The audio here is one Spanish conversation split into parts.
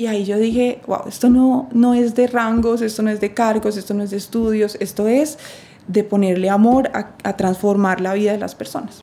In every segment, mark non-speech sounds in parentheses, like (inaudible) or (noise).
Y ahí yo dije, wow, esto no, no es de rangos, esto no es de cargos, esto no es de estudios, esto es de ponerle amor a, a transformar la vida de las personas.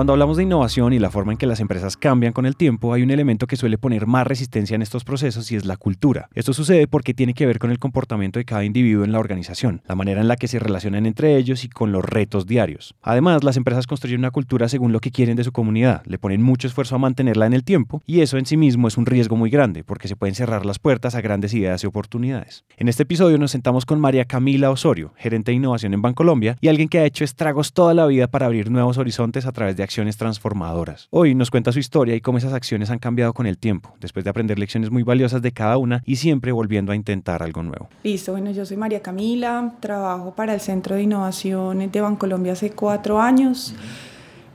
Cuando hablamos de innovación y la forma en que las empresas cambian con el tiempo, hay un elemento que suele poner más resistencia en estos procesos y es la cultura. Esto sucede porque tiene que ver con el comportamiento de cada individuo en la organización, la manera en la que se relacionan entre ellos y con los retos diarios. Además, las empresas construyen una cultura según lo que quieren de su comunidad, le ponen mucho esfuerzo a mantenerla en el tiempo y eso en sí mismo es un riesgo muy grande porque se pueden cerrar las puertas a grandes ideas y oportunidades. En este episodio nos sentamos con María Camila Osorio, gerente de innovación en Bancolombia y alguien que ha hecho estragos toda la vida para abrir nuevos horizontes a través de acciones transformadoras. Hoy nos cuenta su historia y cómo esas acciones han cambiado con el tiempo, después de aprender lecciones muy valiosas de cada una y siempre volviendo a intentar algo nuevo. Listo, bueno, yo soy María Camila, trabajo para el Centro de Innovación de Bancolombia hace cuatro años.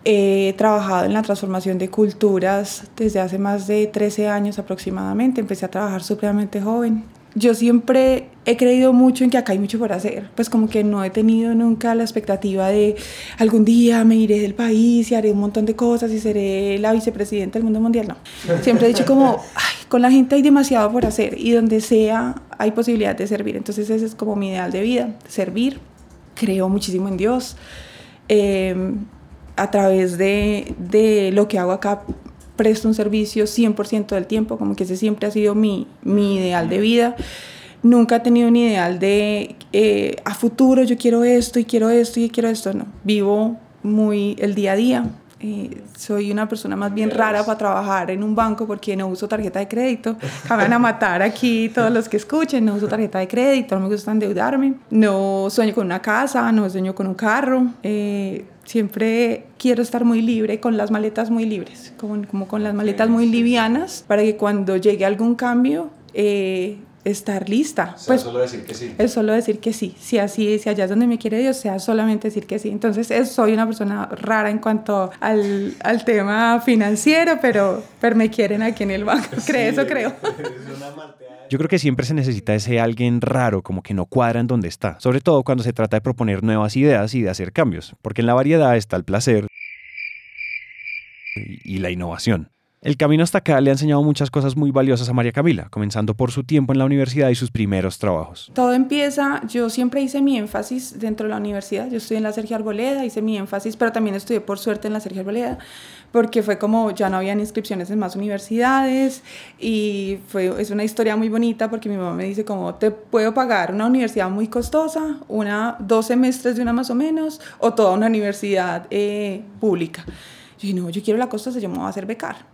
He trabajado en la transformación de culturas desde hace más de 13 años aproximadamente. Empecé a trabajar supremamente joven yo siempre he creído mucho en que acá hay mucho por hacer, pues como que no he tenido nunca la expectativa de algún día me iré del país y haré un montón de cosas y seré la vicepresidenta del mundo mundial, no. Siempre he dicho como, ay, con la gente hay demasiado por hacer y donde sea hay posibilidad de servir, entonces ese es como mi ideal de vida, servir, creo muchísimo en Dios. Em, a través de, de lo que hago acá presto un servicio 100% del tiempo, como que ese siempre ha sido mi, mi ideal de vida. Nunca he tenido un ideal de eh, a futuro yo quiero esto y quiero esto y quiero esto, no. Vivo muy el día a día. Eh, soy una persona más bien rara para trabajar en un banco porque no uso tarjeta de crédito. (laughs) Me van a matar aquí todos los que escuchen. No uso tarjeta de crédito, no me gusta endeudarme. No sueño con una casa, no sueño con un carro. Eh, siempre quiero estar muy libre, con las maletas muy libres, como, como con las maletas muy livianas, para que cuando llegue algún cambio, eh, estar lista. pues, solo decir que sí. Es solo decir que sí. Si así, si allá es donde me quiere Dios, sea solamente decir que sí. Entonces, soy una persona rara en cuanto al, al, tema financiero, pero, pero me quieren aquí en el banco. (laughs) creo, eso creo. Es una (laughs) yo creo que siempre se necesita ese alguien raro, como que no cuadra en donde está, sobre todo cuando se trata de proponer nuevas ideas y de hacer cambios, porque en la variedad está el placer y la innovación. El camino hasta acá le ha enseñado muchas cosas muy valiosas a María Camila, comenzando por su tiempo en la universidad y sus primeros trabajos. Todo empieza, yo siempre hice mi énfasis dentro de la universidad, yo estudié en la Sergio Arboleda, hice mi énfasis, pero también estudié por suerte en la Sergio Arboleda, porque fue como ya no habían inscripciones en más universidades y fue, es una historia muy bonita porque mi mamá me dice como te puedo pagar una universidad muy costosa, una, dos semestres de una más o menos, o toda una universidad eh, pública. Yo dije, no, yo quiero la costosa, yo me voy a hacer becar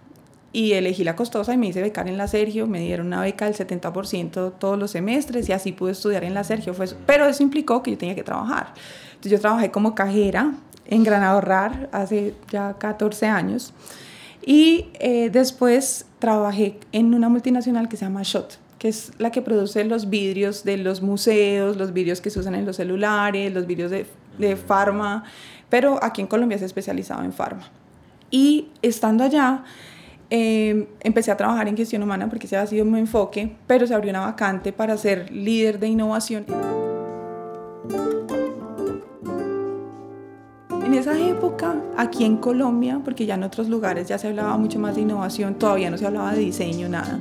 y elegí la costosa y me hice becar en la Sergio, me dieron una beca del 70% todos los semestres y así pude estudiar en la Sergio, fue, pero eso implicó que yo tenía que trabajar. Entonces yo trabajé como cajera en Gran Ahorrar hace ya 14 años y eh, después trabajé en una multinacional que se llama Shot, que es la que produce los vidrios de los museos, los vidrios que se usan en los celulares, los vidrios de, de farma, pero aquí en Colombia es especializado en farma. Y estando allá, Em, empecé a trabajar en gestión humana porque ese ha sido mi enfoque, pero se abrió una vacante para ser líder de innovación. En esa época, aquí en Colombia, porque ya en otros lugares ya se hablaba mucho más de innovación, todavía no se hablaba de diseño, nada.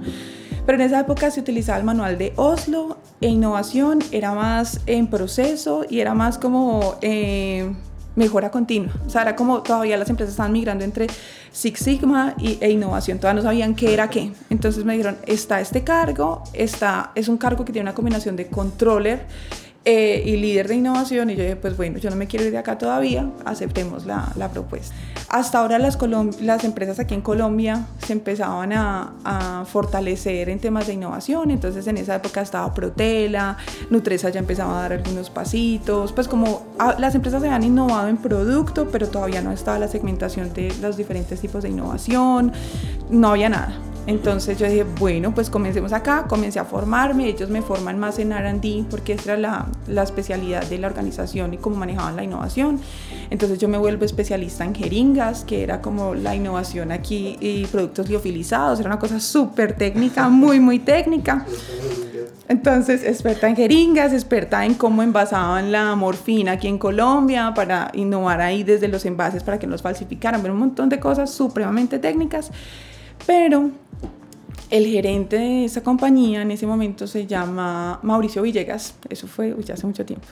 Pero en esa época se utilizaba el manual de Oslo e innovación era más en proceso y era más como... Eh, mejora continua. O sea, era como todavía las empresas estaban migrando entre Six Sigma y, e innovación, todavía no sabían qué era qué. Entonces me dijeron, está este cargo, está, es un cargo que tiene una combinación de controller eh, y líder de innovación y yo dije, pues bueno, yo no me quiero ir de acá todavía, aceptemos la, la propuesta. Hasta ahora las, las empresas aquí en Colombia se empezaban a, a, fortalecer en temas de innovación, entonces en esa época estaba Protela, Nutresa ya empezaba a dar algunos pasitos, pues como a, las empresas se han innovado en producto, pero todavía no estaba la segmentación de los diferentes tipos de innovación, no había nada. Entonces yo dije, bueno, pues comencemos acá, comencé a formarme, ellos me forman más en RD porque esa era la, la, especialidad de la organización y cómo manejaban la innovación. Entonces yo me vuelvo especialista en jeringas, que era como la innovación aquí y productos liofilizados, era una cosa súper técnica, (laughs) muy, muy técnica. Entonces, experta en jeringas, experta en cómo envasaban la morfina aquí en Colombia para innovar ahí desde los envases para que no los falsificaran, pero un montón de cosas supremamente técnicas. Pero el gerente de esa compañía en ese momento se llama Mauricio Villegas, eso fue ya hace mucho tiempo,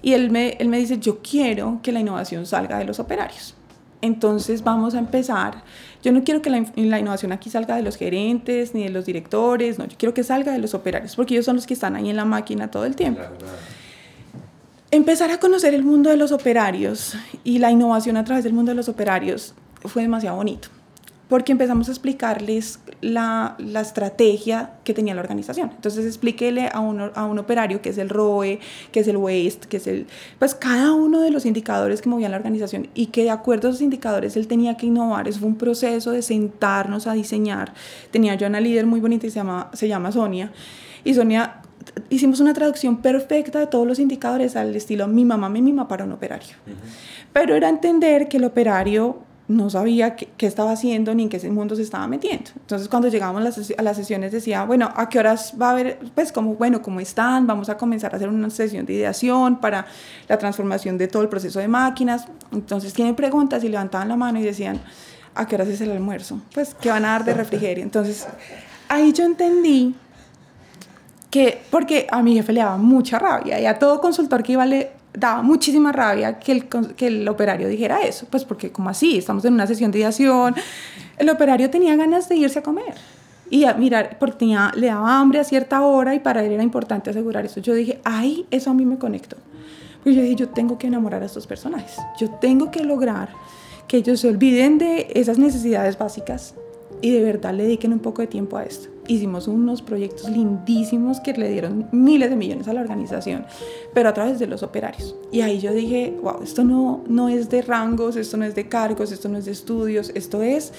y él me, él me dice, yo quiero que la innovación salga de los operarios. Entonces vamos a empezar. Yo no quiero que la, la, innovación aquí salga de los gerentes ni de los directores, no, yo quiero que salga de los operarios, porque ellos son los que están ahí en la máquina todo el tiempo. Empezar a conocer el mundo de los operarios y la innovación a través del mundo de los operarios fue demasiado bonito porque empezamos a explicarles la, la, estrategia que tenía la organización. Entonces explíquele a un, a un operario qué es el ROE, qué es el WASTE, qué es el... Pues cada uno de los indicadores que movían la organización y que de acuerdo a esos indicadores él tenía que innovar. Eso fue un proceso de sentarnos a diseñar. Tenía yo una líder muy bonita y se llama, se llama Sonia. Y Sonia hicimos una traducción perfecta de todos los indicadores al estilo mi mamá me mima para un operario. Pero era entender que el operario no sabía qué, estaba haciendo ni en qué mundo se estaba metiendo. Entonces cuando llegamos a las, a las, sesiones decía, bueno, ¿a qué horas va a haber? Pues como, bueno, ¿cómo están? Vamos a comenzar a hacer una sesión de ideación para la transformación de todo el proceso de máquinas. Entonces tienen preguntas y levantaban la mano y decían, ¿a qué horas es el almuerzo? Pues, ¿qué van a dar de refrigerio? Entonces ahí yo entendí que, porque a mi jefe le daba mucha rabia y a todo consultor que iba le daba muchísima rabia que el, que el operario dijera eso, pues porque como así, estamos en una sesión de ideación, el operario tenía ganas de irse a comer y a mirar, porque tenía, le daba hambre a cierta hora y para él era importante asegurar eso. Yo dije, ay, eso a mí me conectó. Porque yo dije, yo tengo que enamorar a estos personajes, yo tengo que lograr que ellos se olviden de esas necesidades básicas y de verdad le dediquen un poco de tiempo a esto hicimos unos proyectos lindísimos que le dieron miles de millones a la organización, pero a través de los operarios. Y ahí yo dije, wow, esto no, no es de rangos, esto no es de cargos, esto no es de estudios, esto es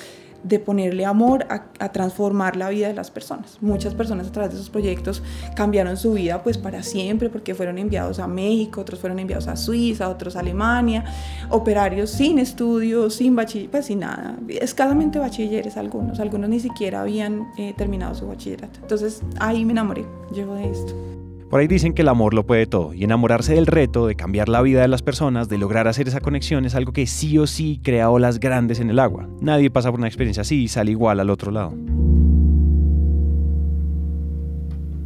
de ponerle amor a, transformar la vida de las personas. Muchas personas a través de esos proyectos cambiaron su vida pues para siempre porque fueron enviados a México, otros fueron enviados a Suiza, otros a Alemania, operarios sin estudios, sin bachiller, pues sin nada, escasamente bachilleres algunos, algunos ni siquiera habían eh, terminado su bachillerato. Entonces ahí me enamoré yo de esto. Por ahí dicen que el amor lo puede todo y enamorarse del reto, de cambiar la vida de las personas, de lograr hacer esa conexión es algo que sí o sí crea olas grandes en el agua. Nadie pasa por una experiencia así y sale igual al otro lado.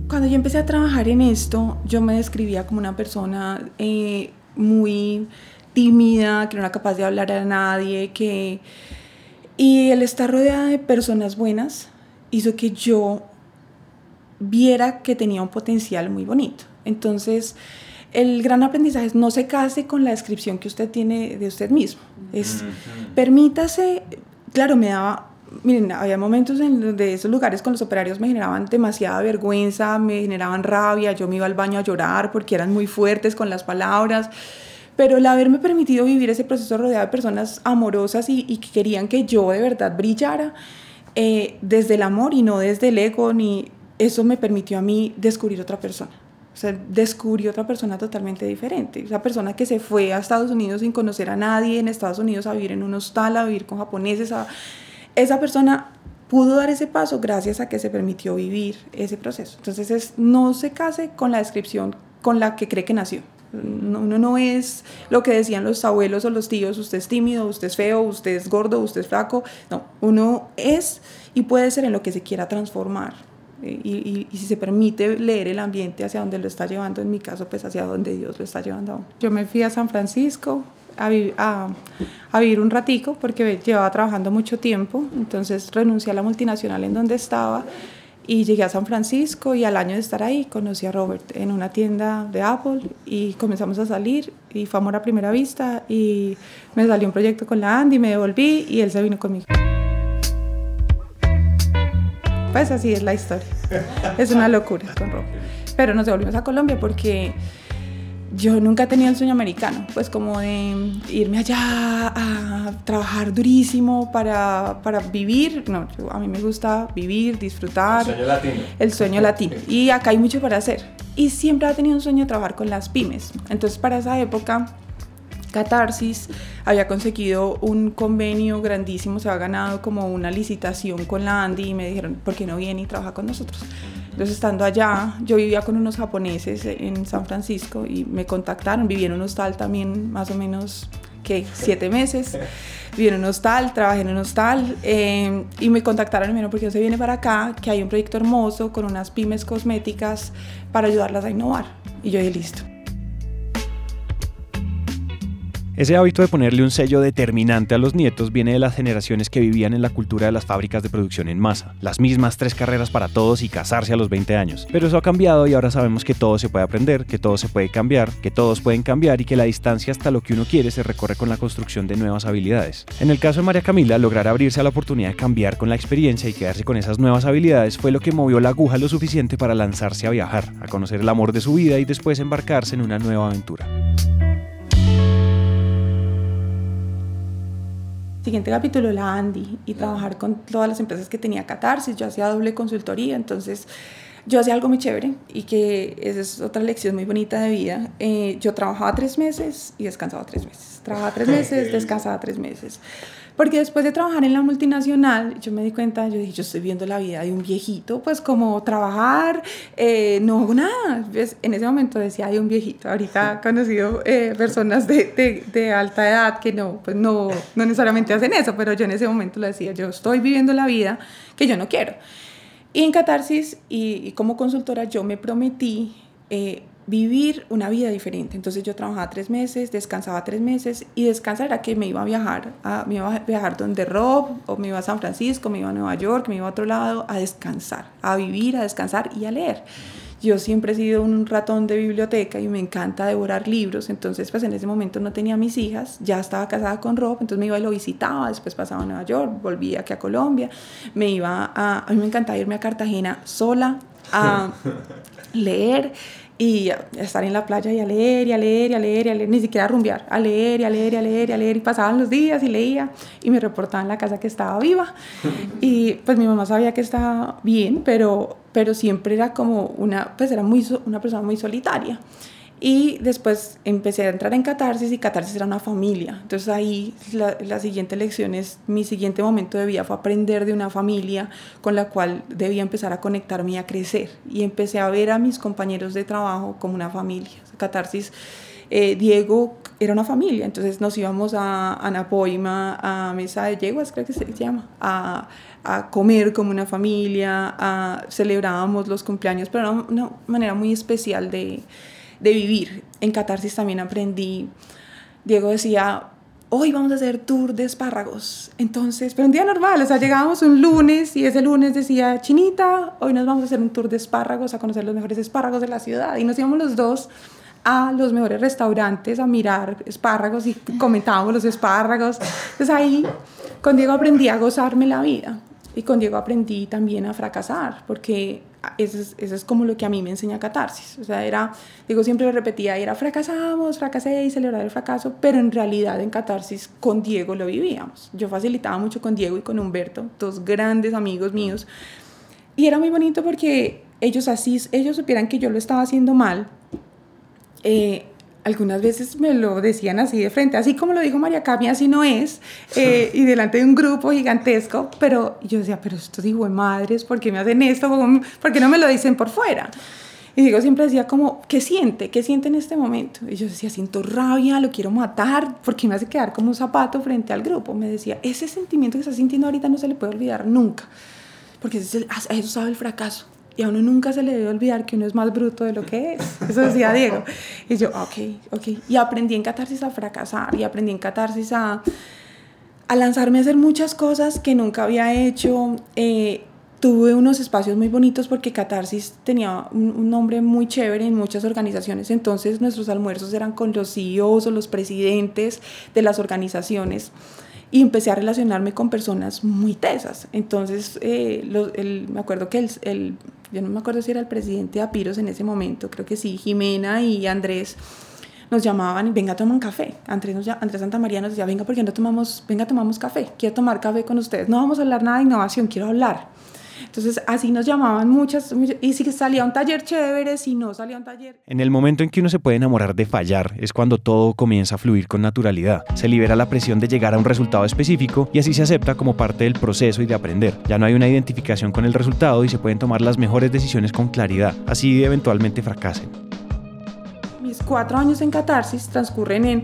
Cuando yo empecé a trabajar en esto, yo me describía como una persona eh, muy tímida, que no era capaz de hablar a nadie, que... Y el estar rodeada de personas buenas hizo que yo viera que tenía un potencial muy bonito. Entonces, el gran aprendizaje es no se case con la descripción que usted tiene de usted mismo. Es, permítase, claro, me daba, miren, había momentos en donde esos lugares con los operarios me generaban demasiada vergüenza, me generaban rabia, yo me iba al baño a llorar porque eran muy fuertes con las palabras. Pero el haberme permitido vivir ese proceso rodeado de personas amorosas y, y que querían que yo de verdad brillara, eh, desde el amor y no desde el ego ni eso me permitió a mí descubrir otra persona. O sea, descubrí otra persona totalmente diferente. Esa persona que se fue a Estados Unidos sin conocer a nadie, en Estados Unidos a vivir en un hostal, a vivir con japoneses. Esa persona pudo dar ese paso gracias a que se permitió vivir ese proceso. Entonces, es, no se case con la descripción con la que cree que nació. Uno no es lo que decían los abuelos o los tíos, usted es tímido, usted es feo, usted es gordo, usted es flaco. No, uno es y puede ser en lo que se quiera transformar y, y, si se permite leer el ambiente hacia donde lo está llevando, en mi caso, pues hacia donde Dios lo está llevando. Yo me fui a San Francisco a, a, vivir un ratico porque llevaba trabajando mucho tiempo, entonces renuncié a la multinacional en donde estaba y llegué a San Francisco y al año de estar ahí conocí a Robert en una tienda de Apple y comenzamos a salir y fue amor a primera vista y me salió un proyecto con la Andy, me devolví y él se vino conmigo. Pues así es la historia. Es una locura con Robert. Pero nos devolvimos a Colombia porque yo nunca tenía el sueño americano, pues como de irme allá a trabajar durísimo para, para vivir. No, a mí me gusta vivir, disfrutar. El sueño latino. El sueño latino. Y acá hay mucho para hacer. Y siempre ha tenido un sueño de trabajar con las pymes. Entonces para esa época Catarsis había conseguido un convenio grandísimo, se había ganado como una licitación con la Andy y me dijeron, ¿por qué no viene y trabaja con nosotros? Entonces, estando allá, yo vivía con unos japoneses en San Francisco y me contactaron. Viví en un hostal también, más o menos, que siete meses. Viví en un hostal, trabajé en un hostal eh, y me contactaron y me dijeron, ¿por qué no se viene para acá? Que hay un proyecto hermoso con unas pymes cosméticas para ayudarlas a innovar. Y yo dije, listo. Ese hábito de ponerle un sello determinante a los nietos viene de las generaciones que vivían en la cultura de las fábricas de producción en masa, las mismas tres carreras para todos y casarse a los 20 años. Pero eso ha cambiado y ahora sabemos que todo se puede aprender, que todo se puede cambiar, que todos pueden cambiar y que la distancia hasta lo que uno quiere se recorre con la construcción de nuevas habilidades. En el caso de María Camila, lograr abrirse a la oportunidad de cambiar con la experiencia y quedarse con esas nuevas habilidades fue lo que movió la aguja lo suficiente para lanzarse a viajar, a conocer el amor de su vida y después embarcarse en una nueva aventura. Siguiente capítulo, la Andy, y trabajar con todas las empresas que tenía Catarsis. Yo hacía doble consultoría, entonces yo hacía algo muy chévere y que esa es otra lección muy bonita de vida. Eh, yo trabajaba tres meses y descansaba tres meses. Trabajaba tres meses, descansaba tres meses. Porque después de trabajar en la multinacional, yo me di cuenta, yo dije, yo estoy viendo la vida de un viejito, pues como trabajar, eh, no hago nada. En ese momento decía, hay un viejito. Ahorita he conocido eh, personas de, de, de, alta edad que no, pues no, no necesariamente hacen eso, pero yo en ese momento lo decía, yo estoy viviendo la vida que yo no quiero. Y en Catarsis y, como consultora yo me prometí eh, vivir una vida diferente. Entonces yo trabajaba tres meses, descansaba tres meses y descansar era que me iba a viajar, a, me iba a viajar donde Rob, o me iba a San Francisco, me iba a Nueva York, me iba a otro lado a descansar, a vivir, a descansar y a leer. Yo siempre he sido un ratón de biblioteca y me encanta devorar libros, entonces pues en ese momento no tenía mis hijas, ya estaba casada con Rob, entonces me iba y lo visitaba, después pasaba a Nueva York, volvía aquí a Colombia, me iba a, a mí me encantaba irme a Cartagena sola a (laughs) leer y estar en la playa y a leer y a leer y a leer y a leer, ni siquiera a rumbear, a leer y a leer y a leer y a leer y pasaban los días y leía y me reportaban en la casa que estaba viva (laughs) y pues mi mamá sabía que estaba bien, pero, pero siempre era como una, pues era muy, una persona muy solitaria. Y después empecé a entrar en Catarsis y Catarsis era una familia. Entonces ahí la, la, siguiente lección es, mi siguiente momento de vida fue aprender de una familia con la cual debía empezar a conectarme y a crecer. Y empecé a ver a mis compañeros de trabajo como una familia. Catarsis, eh, Diego era una familia, entonces nos íbamos a Anapoima, a Mesa de Yeguas, creo que se llama, a, a comer como una familia, a, celebrábamos los cumpleaños, pero era una manera muy especial de de vivir. En Catarsis también aprendí, Diego decía, hoy vamos a hacer tour de espárragos. Entonces, pero un día normal, o sea, llegábamos un lunes y ese lunes decía, Chinita, hoy nos vamos a hacer un tour de espárragos, a conocer los mejores espárragos de la ciudad. Y nos íbamos los dos a los mejores restaurantes a mirar espárragos y comentábamos los espárragos. Entonces ahí con Diego aprendí a gozarme la vida y con Diego aprendí también a fracasar, porque eso es, eso es, como lo que a mí me enseña catarsis. O sea, era, digo, siempre lo repetía, era fracasamos, fracasé y celebrar el fracaso, pero en realidad en catarsis con Diego lo vivíamos. Yo facilitaba mucho con Diego y con Humberto, dos grandes amigos míos. Y era muy bonito porque ellos así, ellos supieran que yo lo estaba haciendo mal. Eh, algunas veces me lo decían así de frente, así como lo dijo María Camia, así no es, eh, (laughs) y delante de un grupo gigantesco, pero yo decía, pero estos digo de madres, ¿por qué me hacen esto? ¿Por qué no me lo dicen por fuera? Y digo, siempre decía como, ¿qué siente? ¿Qué siente en este momento? Y yo decía, siento rabia, lo quiero matar, porque me hace quedar como un zapato frente al grupo. Me decía, ese sentimiento que está sintiendo ahorita no se le puede olvidar nunca, porque eso sabe el fracaso y a uno nunca se le debe olvidar que uno es más bruto de lo que es. Eso decía Diego. Y yo, ok, ok. Y aprendí en catarsis a fracasar y aprendí en catarsis a, a lanzarme a hacer muchas cosas que nunca había hecho. Eh, tuve unos espacios muy bonitos porque Catarsis tenía un, nombre muy chévere en muchas organizaciones, entonces nuestros almuerzos eran con los CEOs o los presidentes de las organizaciones y empecé a relacionarme con personas muy tesas. Entonces, eh, me acuerdo que el, yo no me acuerdo si era el presidente de Apiros en ese momento, creo que sí, Jimena y Andrés nos llamaban, venga, toman café. Andrés, nos, Andrés Santa María nos decía, venga, porque no tomamos, venga, tomamos café, quiero tomar café con ustedes. No vamos a hablar nada de innovación, quiero hablar. Entonces así nos llamaban muchas, y si salía un taller chévere, si no salía un taller... En el momento en que uno se puede enamorar de fallar es cuando todo comienza a fluir con naturalidad. Se libera la presión de llegar a un resultado específico y así se acepta como parte del proceso y de aprender. Ya no hay una identificación con el resultado y se pueden tomar las mejores decisiones con claridad, así eventualmente fracasen. Mis cuatro años en Catarsis transcurren en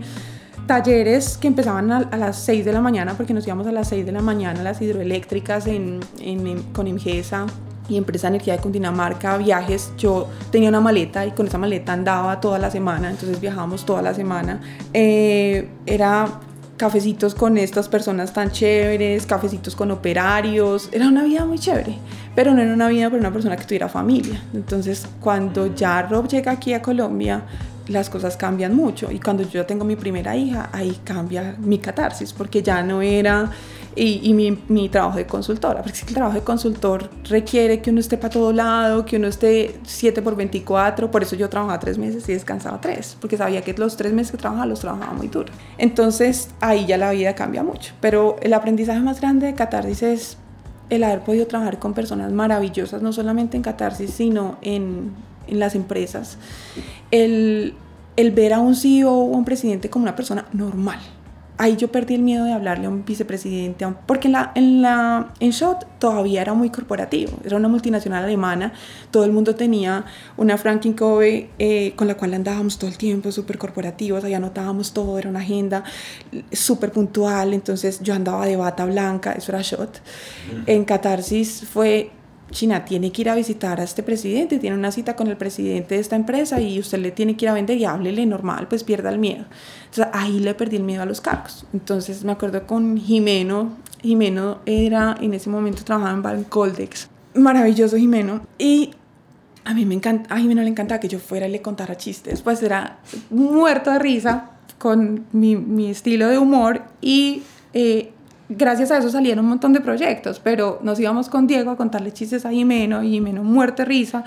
talleres que empezaban a, las 6 de la mañana, porque nos íbamos a las 6 de la mañana las hidroeléctricas en, en, con Imgesa y Empresa Energía de Cundinamarca, viajes. Yo tenía una maleta y con esa maleta andaba toda la semana, entonces viajábamos toda la semana. Eh, era cafecitos con estas personas tan chéveres, cafecitos con operarios, era una vida muy chévere, pero no era una vida para una persona que tuviera familia. Entonces, cuando ya Rob llega aquí a Colombia, las cosas cambian mucho. Y cuando yo tengo mi primera hija, ahí cambia mi catarsis, porque ya no era, y, mi, trabajo de consultora, porque el trabajo de consultor requiere que uno esté para todo lado, que uno esté 7 por 24, por eso yo trabajaba tres meses y descansaba tres, porque sabía que los tres meses que trabajaba los trabajaba muy duro. Entonces ahí ya la vida cambia mucho, pero el aprendizaje más grande de catarsis es el haber podido trabajar con personas maravillosas, no solamente en catarsis, sino en en las empresas, el, el ver a un CEO o un presidente como una persona normal. Ahí yo perdí el miedo de hablarle a un vicepresidente, porque en, la, en, la, en SHOT todavía era muy corporativo, era una multinacional alemana, todo el mundo tenía una Franklin Covey eh, con la cual andábamos todo el tiempo, súper corporativos, ahí anotábamos todo, era una agenda súper puntual, entonces yo andaba de bata blanca, eso era SHOT. En Catarsis fue China tiene que ir a visitar a este presidente, tiene una cita con el presidente de esta empresa y usted le tiene que ir a vender y háblele normal, pues pierda el miedo. Entonces ahí le perdí el miedo a los cargos. Entonces me acuerdo con Jimeno, Jimeno era, en ese momento trabajaba en Bancoldex, maravilloso Jimeno, y a mí me encanta, a Jimeno le encantaba que yo fuera y le contara chistes, pues era muerto de risa con mi, mi estilo de humor y... Eh, gracias a eso salieron un montón de proyectos, pero nos íbamos con Diego a contarle chistes a Jimeno y Jimeno muerte risa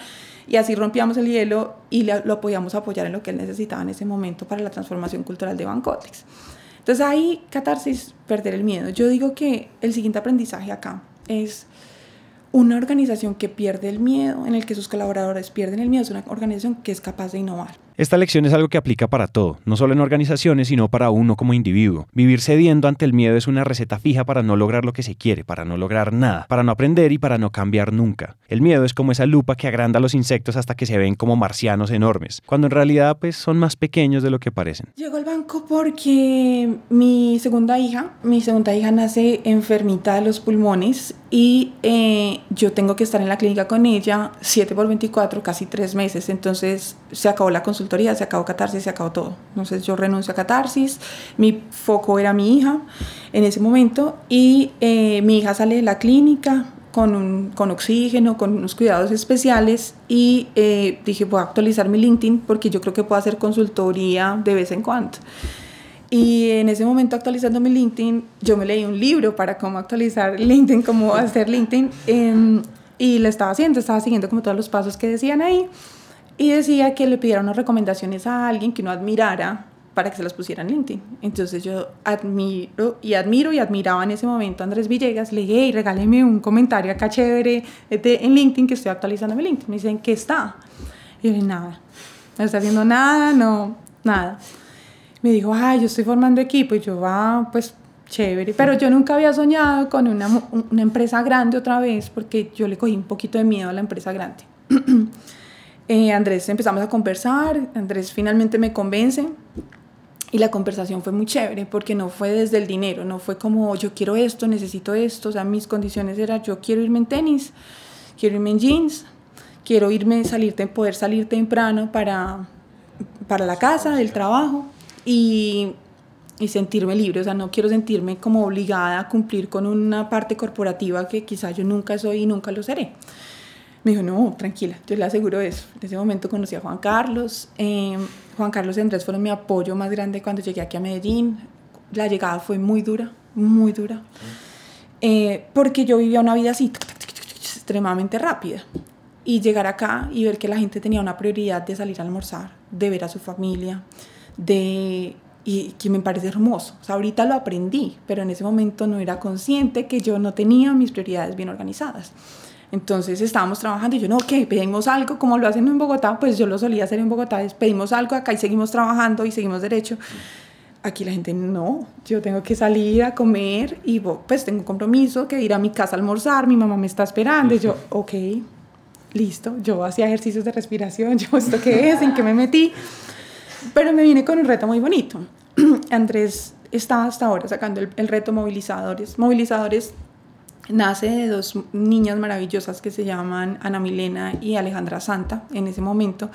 y así rompíamos el hielo y lo podíamos apoyar en lo que él necesitaba en ese momento para la transformación cultural de Bancotex. Entonces ahí, catarsis, perder el miedo. Yo digo que el siguiente aprendizaje acá es una organización que pierde el miedo, en el que sus colaboradores pierden el miedo, es una organización que es capaz de innovar. Esta lección es algo que aplica para todo, no solo en organizaciones, sino para uno como individuo. Vivir cediendo ante el miedo es una receta fija para no lograr lo que se quiere, para no lograr nada, para no aprender y para no cambiar nunca. El miedo es como esa lupa que agranda a los insectos hasta que se ven como marcianos enormes, cuando en realidad pues son más pequeños de lo que parecen. Llegó al banco porque mi segunda hija, mi segunda hija nace enfermita de los pulmones y eh, yo tengo que estar en la clínica con ella 7 por 24, casi 3 meses, entonces se acabó la consulta se acabó Catarsis, se acabó todo. Entonces yo renuncio a Catarsis, mi foco era mi hija en ese momento y eh, mi hija sale de la clínica con, un, con oxígeno, con unos cuidados especiales y eh, dije voy a actualizar mi LinkedIn porque yo creo que puedo hacer consultoría de vez en cuando. Y en ese momento actualizando mi LinkedIn, yo me leí un libro para cómo actualizar LinkedIn, cómo hacer LinkedIn. Em, y lo estaba haciendo, estaba siguiendo como todos los pasos que decían ahí y decía que le pidiera unas recomendaciones a alguien que uno admirara para que se las pusiera en LinkedIn. Entonces yo admiro y admiro y admiraba en ese momento a Andrés Villegas. Le dije, hey, regáleme un comentario acá chévere en LinkedIn que estoy actualizando mi LinkedIn. Me dicen, ¿qué está? Y yo dije, nada, no está haciendo nada, no, nada. Me dijo, ay, yo estoy formando equipo. Y yo, ah, pues chévere. Pero yo nunca había soñado con una, una empresa grande otra vez porque yo le cogí un poquito de miedo a la empresa grande. (clears throat) Eh, Andrés empezamos a conversar, Andrés finalmente me convence y la conversación fue muy chévere porque no fue desde el dinero, no fue como yo quiero esto, necesito esto, o sea, mis condiciones eran yo quiero irme en tenis, quiero irme en jeans, quiero irme, salir, poder salir temprano para, para la casa, del trabajo y, y sentirme libre, o sea, no quiero sentirme como obligada a cumplir con una parte corporativa que quizá yo nunca soy y nunca lo seré. Me dijo, no, tranquila, yo le aseguro eso. En ese momento conocí a Juan Carlos. Eh, Juan Carlos y Andrés fueron mi apoyo más grande cuando llegué aquí a Medellín. La llegada fue muy dura, muy dura. Eh, porque yo vivía una vida así, extremadamente rápida. Y llegar acá y ver que la gente tenía una prioridad de salir a almorzar, de ver a su familia, de y que me parece hermoso. O sea, ahorita lo aprendí, pero en ese momento no era consciente que yo no tenía mis prioridades bien organizadas. Entonces estábamos trabajando y yo, no, ¿qué? Pedimos algo como lo hacen en Bogotá, pues yo lo solía hacer en Bogotá, pedimos algo acá y seguimos trabajando y seguimos derecho. Aquí la gente, no, yo tengo que salir a comer y pues tengo un compromiso que ir a mi casa a almorzar, mi mamá me está esperando y yo, ok, listo, yo hacía ejercicios de respiración, (laughs) yo, ¿esto qué es? ¿En qué me metí? Pero me vine con un reto muy bonito. (clears throat) Andrés está hasta ahora sacando el, el reto movilizadores. Movilizadores nace de dos niñas maravillosas que se llaman Ana Milena y Alejandra Santa en ese momento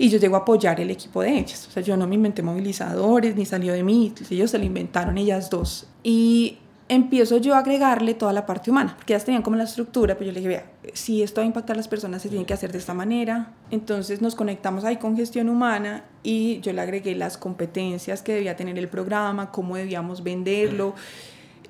y yo llego a apoyar el equipo de ellas. O sea, yo no me inventé movilizadores ni salió de mí, ellos se lo inventaron ellas dos. Y empiezo yo a agregarle toda la parte humana, porque ellas tenían como la estructura, pero yo le dije, vea, si esto va a impactar a las personas, se tiene que hacer de esta manera. Entonces nos conectamos ahí con gestión humana y yo le agregué las competencias que debía tener el programa, cómo debíamos venderlo.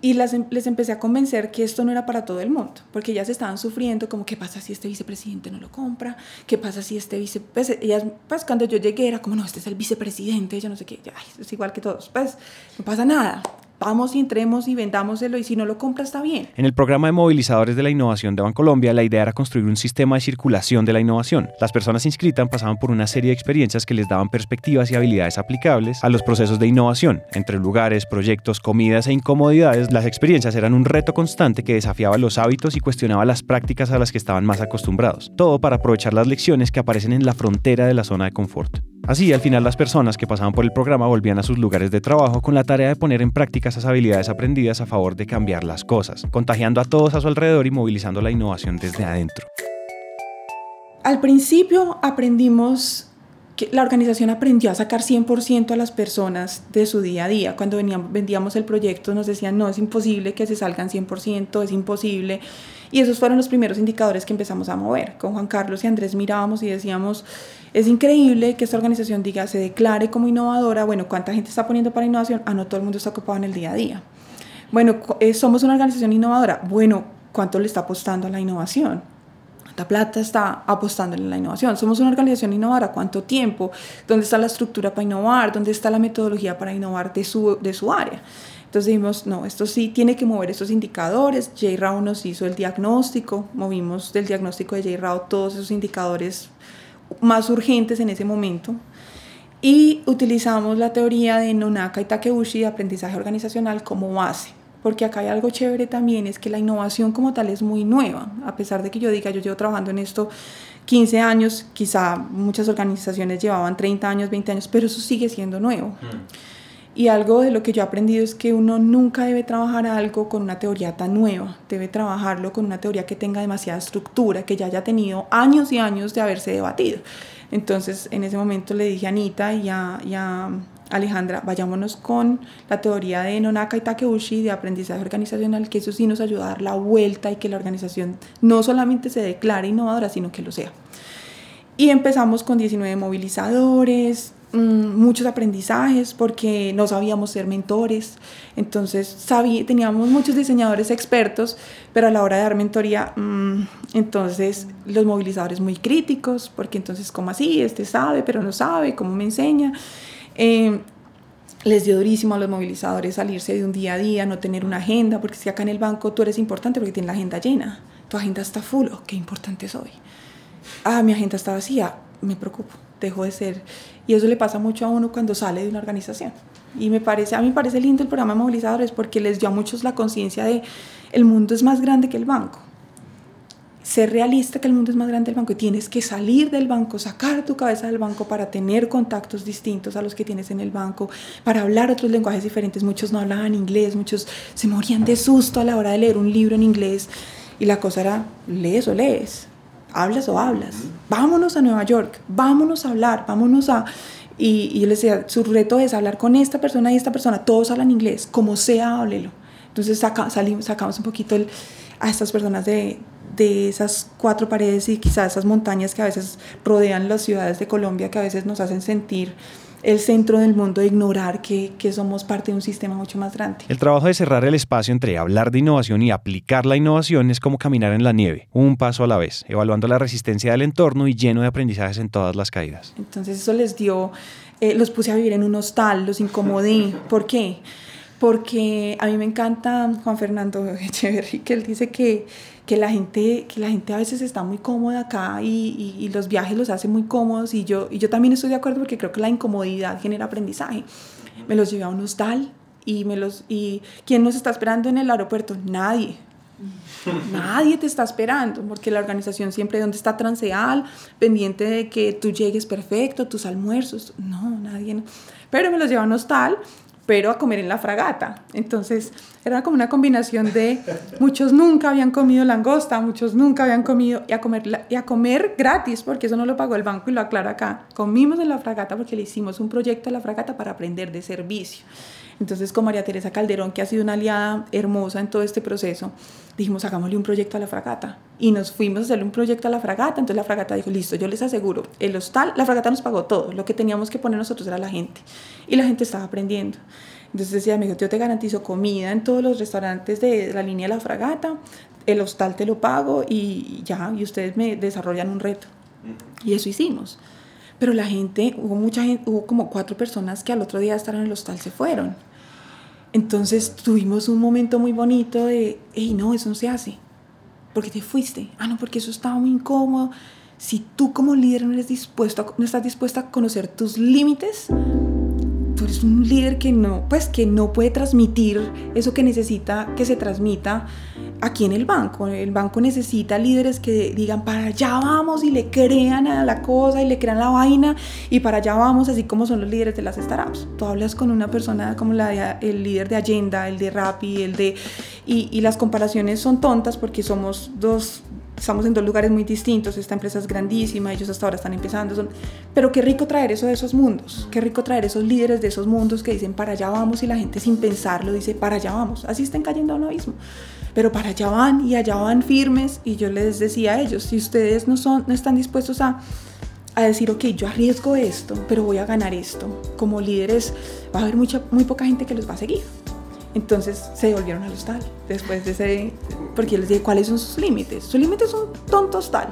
Y las, em, les empecé a convencer que esto no era para todo el mundo, porque ellas estaban sufriendo como, ¿qué pasa si este vicepresidente no lo compra? ¿Qué pasa si este vicepresidente? Ellas, pues cuando yo llegué era como, no, este es el vicepresidente, yo no sé qué, Ay, es igual que todos, pues no pasa nada vamos y entremos y vendámoselo y si no lo compra está bien. En el programa de movilizadores de la innovación de Bancolombia, la idea era construir un sistema de circulación de la innovación. Las personas inscritas pasaban por una serie de experiencias que les daban perspectivas y habilidades aplicables a los procesos de innovación. Entre lugares, proyectos, comidas e incomodidades, las experiencias eran un reto constante que desafiaba los hábitos y cuestionaba las prácticas a las que estaban más acostumbrados. Todo para aprovechar las lecciones que aparecen en la frontera de la zona de confort. Así, al final las personas que pasaban por el programa volvían a sus lugares de trabajo con la tarea de poner en práctica esas habilidades aprendidas a favor de cambiar las cosas, contagiando a todos a su alrededor y movilizando la innovación desde adentro. Al principio aprendimos que la organización aprendió a sacar 100% a las personas de su día a día. Cuando veníamos, vendíamos el proyecto nos decían, no, es imposible que se salgan 100%, es imposible. Y esos fueron los primeros indicadores que empezamos a mover. Con Juan Carlos y Andrés mirábamos y decíamos, es increíble que esta organización diga, se declare como innovadora, bueno, ¿cuánta gente está poniendo para innovación? Ah, no, todo el mundo está ocupado en el día a día. Bueno, eh, somos una organización innovadora. Bueno, ¿cuánto le está apostando a la innovación? ¿Cuánta plata está apostando en la innovación? Somos una organización innovadora. ¿Cuánto tiempo? ¿Dónde está la estructura para innovar? ¿Dónde está la metodología para innovar de su, de su área? Entonces dijimos, no, esto sí tiene que mover estos indicadores. J-RAW nos hizo el diagnóstico, movimos del diagnóstico de J-RAW todos esos indicadores más urgentes en ese momento. Y utilizamos la teoría de Nonaka y Takeuchi de aprendizaje organizacional como base. Porque acá hay algo chévere también, es que la innovación como tal es muy nueva. A pesar de que yo diga, yo llevo trabajando en esto 15 años, quizá muchas organizaciones llevaban 30 años, 20 años, pero eso sigue siendo nuevo. Mm. Y algo de lo que yo he aprendido es que uno nunca debe trabajar algo con una teoría tan nueva, debe trabajarlo con una teoría que tenga demasiada estructura, que ya haya tenido años y años de haberse debatido. Entonces, en ese momento le dije a Anita y a, Alejandra, vayámonos con la teoría de Nonaka y Takeuchi de aprendizaje organizacional, que eso sí nos ayuda a dar la vuelta y que la organización no solamente se declare innovadora, sino que lo sea. Y empezamos con 19 movilizadores, muchos aprendizajes porque no sabíamos ser mentores. Entonces sabía, teníamos muchos diseñadores expertos, pero a la hora de dar mentoría, mm, entonces los movilizadores muy críticos, porque entonces, ¿cómo así? Este sabe, pero no sabe, ¿cómo me enseña? Eh, les dio durísimo a los movilizadores salirse de un día a día, no tener una agenda, porque si acá en el banco tú eres importante porque tienes la agenda llena, tu agenda está full, oh, qué importante soy. Ah, mi agenda está vacía, me preocupo dejó de ser. Y eso le pasa mucho a uno cuando sale de una organización. Y me parece, a mí me parece lindo el programa Movilizadores porque les dio a muchos la conciencia de el mundo es más grande que el banco. Ser realista que el mundo es más grande que el banco y tienes que salir del banco, sacar tu cabeza del banco para tener contactos distintos a los que tienes en el banco, para hablar otros lenguajes diferentes. Muchos no hablaban inglés, muchos se morían de susto a la hora de leer un libro en inglés y la cosa era, lees o lees ¿hablas o hablas? Vámonos a Nueva York, vámonos a hablar, vámonos a... Y, y yo les decía, su reto es hablar con esta persona y esta persona, todos hablan inglés, como sea, háblelo. Entonces saca, salimos, sacamos un poquito el, a estas personas de, de esas cuatro paredes y quizás esas montañas que a veces rodean las ciudades de Colombia, que a veces nos hacen sentir el centro del mundo, de ignorar que, que, somos parte de un sistema mucho más grande. El trabajo de cerrar el espacio entre hablar de innovación y aplicar la innovación es como caminar en la nieve, un paso a la vez, evaluando la resistencia del entorno y lleno de aprendizajes en todas las caídas. Entonces eso les dio, eh, los puse a vivir en un hostal, los incomodé. ¿Por qué? Porque a mí me encanta Juan Fernando (laughs) Echeverry, que él dice que que la gente, que la gente a veces está muy cómoda acá y, y, los viajes los hace muy cómodos y yo, y yo también estoy de acuerdo porque creo que la incomodidad genera aprendizaje. Me los llevé a un hostal y me los y quién nos está esperando en el aeropuerto nadie. (laughs) Nadie te está esperando porque la organización siempre donde está transeal pendiente de que tú llegues perfecto tus almuerzos. No nadie pero me los llevé a un hostal pero a comer en la fragata. Entonces era como una combinación de muchos nunca habían comido langosta, muchos nunca habían comido y a comer, y a comer gratis, porque eso no lo pagó el banco y lo aclaro acá. Comimos en la fragata porque le hicimos un proyecto a la fragata para aprender de servicio. Entonces con María Teresa Calderón, que ha sido una aliada hermosa en todo este proceso, dijimos, hagámosle un proyecto a la fragata. Y nos fuimos a hacerle un proyecto a la fragata. Entonces la fragata dijo, listo, yo les aseguro, el hostal, la fragata nos pagó todo. Lo que teníamos que poner nosotros era la gente. Y la gente estaba aprendiendo. Entonces decía, dijo, yo te garantizo comida en todos los restaurantes de la línea de la fragata, el hostal te lo pago y ya, y ustedes me desarrollan un reto. Y eso hicimos. Pero la gente, hubo mucha gente, hubo como cuatro personas que al otro día estar en el hostal se fueron. Entonces tuvimos un momento muy bonito de, hey, no, eso no se hace. ¿Por qué te fuiste? Ah, no, porque eso estaba muy incómodo. Si tú como líder no, eres dispuesto no estás dispuesta a conocer tus límites, tú eres un líder que no, pues que no puede transmitir eso que necesita que se transmita aquí en el banco. El banco necesita líderes que digan para allá vamos y le crean a la cosa y le crean la vaina y para allá vamos, así como son los líderes de las startups. Tú hablas con una persona como la el líder de Agenda, el de Rappi, el de y, y las comparaciones son tontas porque somos dos estamos en dos lugares muy distintos, esta empresa es grandísima, ellos hasta ahora están empezando, son... pero qué rico traer eso de esos mundos, qué rico traer esos líderes de esos mundos que dicen para allá vamos y la gente sin pensarlo dice para allá vamos, así están cayendo a un abismo, pero para allá van y allá van firmes y yo les decía a ellos, si ustedes no, son, no están dispuestos a, a decir, ok, yo arriesgo esto, pero voy a ganar esto, como líderes va a haber mucha, muy poca gente que los va a seguir. Entonces se devolvieron al hostal después de ese, porque yo les dije, ¿cuáles son sus límites? Su límite es un tonto hostal.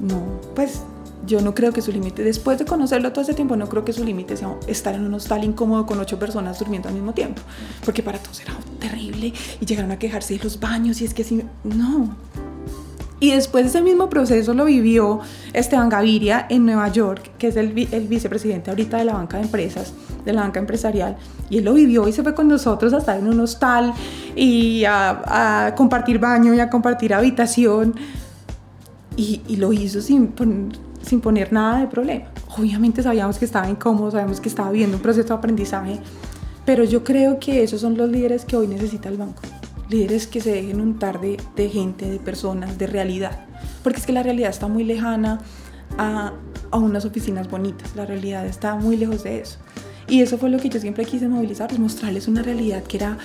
No, pues yo no creo que su límite, después de conocerlo todo ese tiempo, no creo que su límite sea estar en un hostal incómodo con ocho personas durmiendo al mismo tiempo, porque para todos era terrible y llegaron a quejarse de los baños y es que si, no, y después ese mismo proceso lo vivió Esteban Gaviria en Nueva York, que es el, el, vicepresidente ahorita de la banca de empresas, de la banca empresarial. Y él lo vivió y se fue con nosotros a estar en un hostal y a, compartir baño y a compartir habitación. Y, y lo hizo sin, sin poner nada de problema. Obviamente sabíamos que estaba incómodo, sabíamos que estaba viviendo un proceso de aprendizaje, pero yo creo que esos son los líderes que hoy necesita el banco líderes que se dejen untar de, de gente, de personas, de realidad. Porque es que la realidad está muy lejana a, a unas oficinas bonitas, la realidad está muy lejos de eso. Y eso fue lo que yo siempre quise movilizar, pues mostrarles una realidad que era,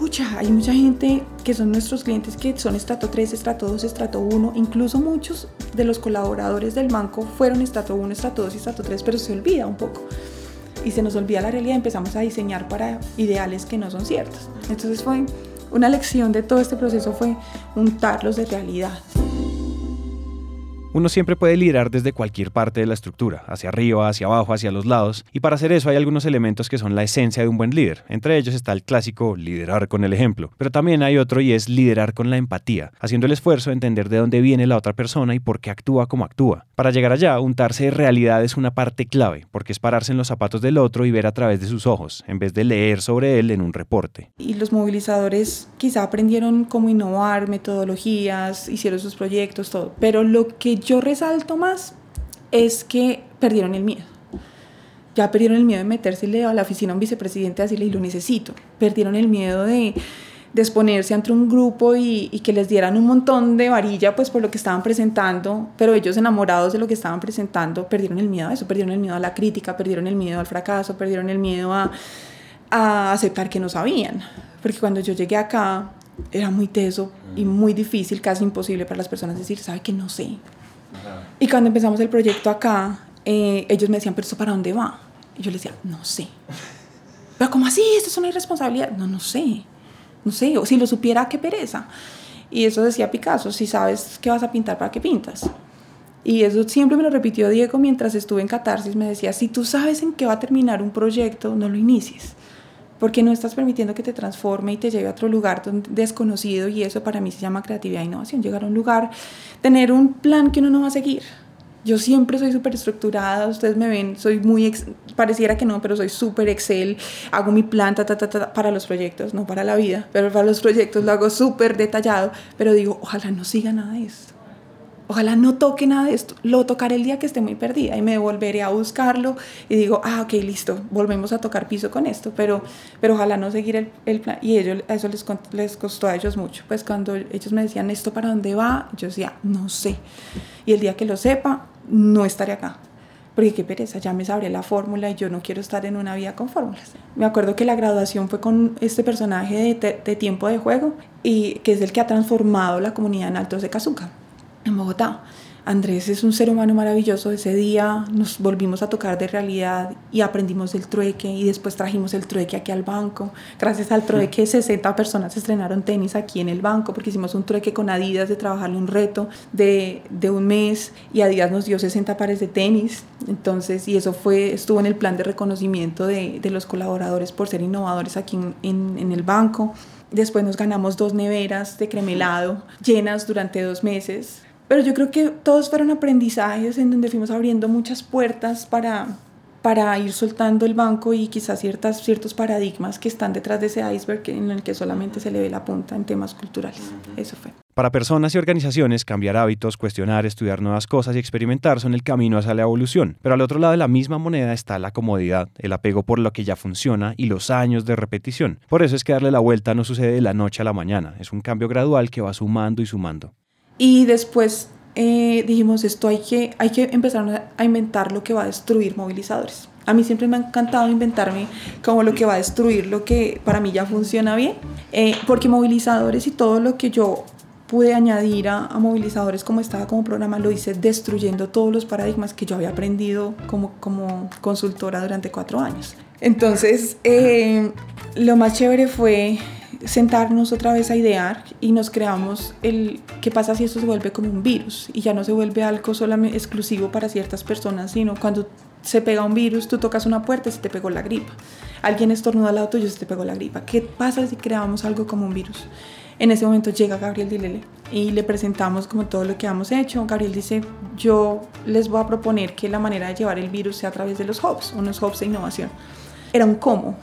ucha, hay mucha gente que son nuestros clientes que son estrato 3, estrato 2, estrato 1, incluso muchos de los colaboradores del banco fueron estrato 1, estrato 2 y estrato 3, pero se olvida un poco. Y se nos olvida la realidad, empezamos a diseñar para ideales que no son ciertos. Entonces fue una lección de todo este proceso fue untarlos de realidad. Uno siempre puede liderar desde cualquier parte de la estructura, hacia arriba, hacia abajo, hacia los lados, y para hacer eso hay algunos elementos que son la esencia de un buen líder. Entre ellos está el clásico liderar con el ejemplo, pero también hay otro y es liderar con la empatía, haciendo el esfuerzo de entender de dónde viene la otra persona y por qué actúa como actúa. Para llegar allá, untarse de realidad es una parte clave, porque es pararse en los zapatos del otro y ver a través de sus ojos, en vez de leer sobre él en un reporte. Y los movilizadores quizá aprendieron cómo innovar, metodologías, hicieron sus proyectos, todo, pero lo que yo resalto más es que perdieron el miedo. Ya perdieron el miedo de meterse a la oficina a un vicepresidente a decirle, y lo necesito. Perdieron el miedo de, de exponerse ante un grupo y, y, que les dieran un montón de varilla pues por lo que estaban presentando, pero ellos enamorados de lo que estaban presentando perdieron el miedo a eso, perdieron el miedo a la crítica, perdieron el miedo al fracaso, perdieron el miedo a, a aceptar que no sabían, porque cuando yo llegué acá era muy teso y muy difícil, casi imposible para las personas decir, sabe que no sé. Y cuando empezamos el proyecto acá, eh, ellos me decían, pero esto para dónde va? Y yo les decía, no sé. Pero ¿cómo así? Esto es una irresponsabilidad. No, no sé. No sé. O si lo supiera, qué pereza. Y eso decía Picasso, si sabes qué vas a pintar, ¿para qué pintas? Y eso siempre me lo repitió Diego mientras estuve en Catarsis. Me decía, si tú sabes en qué va a terminar un proyecto, no lo inicies. Porque no estás permitiendo que te transforme y te lleve a otro lugar desconocido. Y eso para mí se llama creatividad e innovación. Llegar a un lugar, tener un plan que uno no va a seguir yo siempre soy súper estructurada, ustedes me ven, soy muy, pareciera que no, pero soy súper Excel, hago mi plan ta, ta, ta, para los proyectos, no para la vida, pero para los proyectos lo hago súper detallado, pero digo, ojalá no siga nada de esto. Ojalá no toque nada de esto. Lo tocaré el día que esté muy perdida y me volveré a buscarlo y digo, ah, ok, listo, volvemos a tocar piso con esto, pero, pero ojalá no seguir el, el plan. Y ellos, eso les, les costó a ellos mucho. Pues cuando ellos me decían, ¿esto para dónde va? Yo decía, no sé. Y el día que lo sepa, no estaré acá. Porque qué pereza, ya me sabré la fórmula y yo no quiero estar en una vida con fórmulas. Me acuerdo que la graduación fue con este personaje de, de tiempo de juego y que es el que ha transformado la comunidad en Altos de Cazuca, en Bogotá. Andrés es un ser humano maravilloso. Ese día nos volvimos a tocar de realidad y aprendimos el trueque y después trajimos el trueque aquí al banco. Gracias al trueque 60 personas estrenaron tenis aquí en el banco porque hicimos un trueque con Adidas de trabajarle un reto de, de un mes y Adidas nos dio 60 pares de tenis. Entonces, y eso fue, estuvo en el plan de reconocimiento de, de los colaboradores por ser innovadores aquí en, en, en el banco. Después nos ganamos dos neveras de cremelado llenas durante dos meses pero yo creo que todos fueron aprendizajes en donde fuimos abriendo muchas puertas para, para ir soltando el banco y quizás ciertas, ciertos paradigmas que están detrás de ese iceberg en el que solamente se le ve la punta en temas culturales. Eso fue. Para personas y organizaciones, cambiar hábitos, cuestionar, estudiar nuevas cosas y experimentar son el camino hacia la evolución. Pero al otro lado de la misma moneda está la comodidad, el apego por lo que ya funciona y los años de repetición. Por eso es que darle la vuelta no sucede de la noche a la mañana, es un cambio gradual que va sumando y sumando. Y después eh, dijimos, esto hay que, hay que empezar a inventar lo que va a destruir movilizadores. A mí siempre me ha encantado inventarme como lo que va a destruir lo que para mí ya funciona bien, eh, porque movilizadores y todo lo que yo pude añadir a, a, movilizadores como estaba como programa lo hice destruyendo todos los paradigmas que yo había aprendido como, como consultora durante cuatro años. Entonces, eh, lo más chévere fue sentarnos otra vez a idear y nos creamos el qué pasa si esto se vuelve como un virus y ya no se vuelve algo solamente exclusivo para ciertas personas, sino cuando se pega un virus, tú tocas una puerta y se te pegó la gripa. Alguien estornuda al lado tuyo y se te pegó la gripa. ¿Qué pasa si creamos algo como un virus? En ese momento llega Gabriel Dilele y le presentamos como todo lo que hemos hecho. Gabriel dice, yo les voy a proponer que la manera de llevar el virus sea a través de los hubs, unos hubs de innovación. Era un cómo.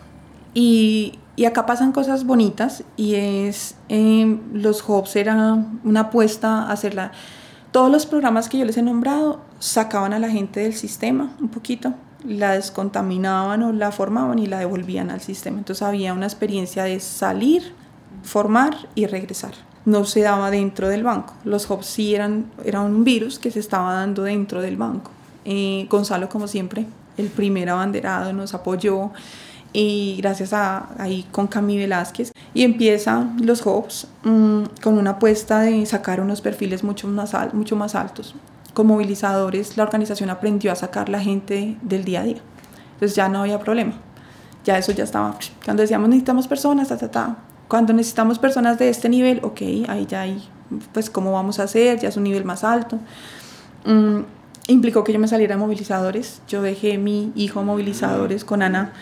Y y acá pasan cosas bonitas y es, eh, los hubs era una apuesta a hacerla. Todos los programas que yo les he nombrado sacaban a la gente del sistema un poquito, la descontaminaban o la formaban y la devolvían al sistema. Entonces había una experiencia de salir, formar y regresar. No se daba dentro del banco. Los hubs sí eran, eran un virus que se estaba dando dentro del banco. Eh, Gonzalo, como siempre, el primer abanderado, nos apoyó y gracias a ahí con Cami Velázquez y empieza los Hubs mm, con una apuesta de sacar unos perfiles mucho más, mucho más altos. Con movilizadores la organización aprendió a sacar la gente del día a día. Entonces ya no había problema. Ya eso ya estaba. Cuando decíamos necesitamos personas, ta, ta, ta. Cuando necesitamos personas de este nivel, ok, ahí ya hay, pues cómo vamos a hacer, ya es un nivel más alto. Mm, implicó que yo me saliera a movilizadores. Yo dejé mi hijo movilizadores con Ana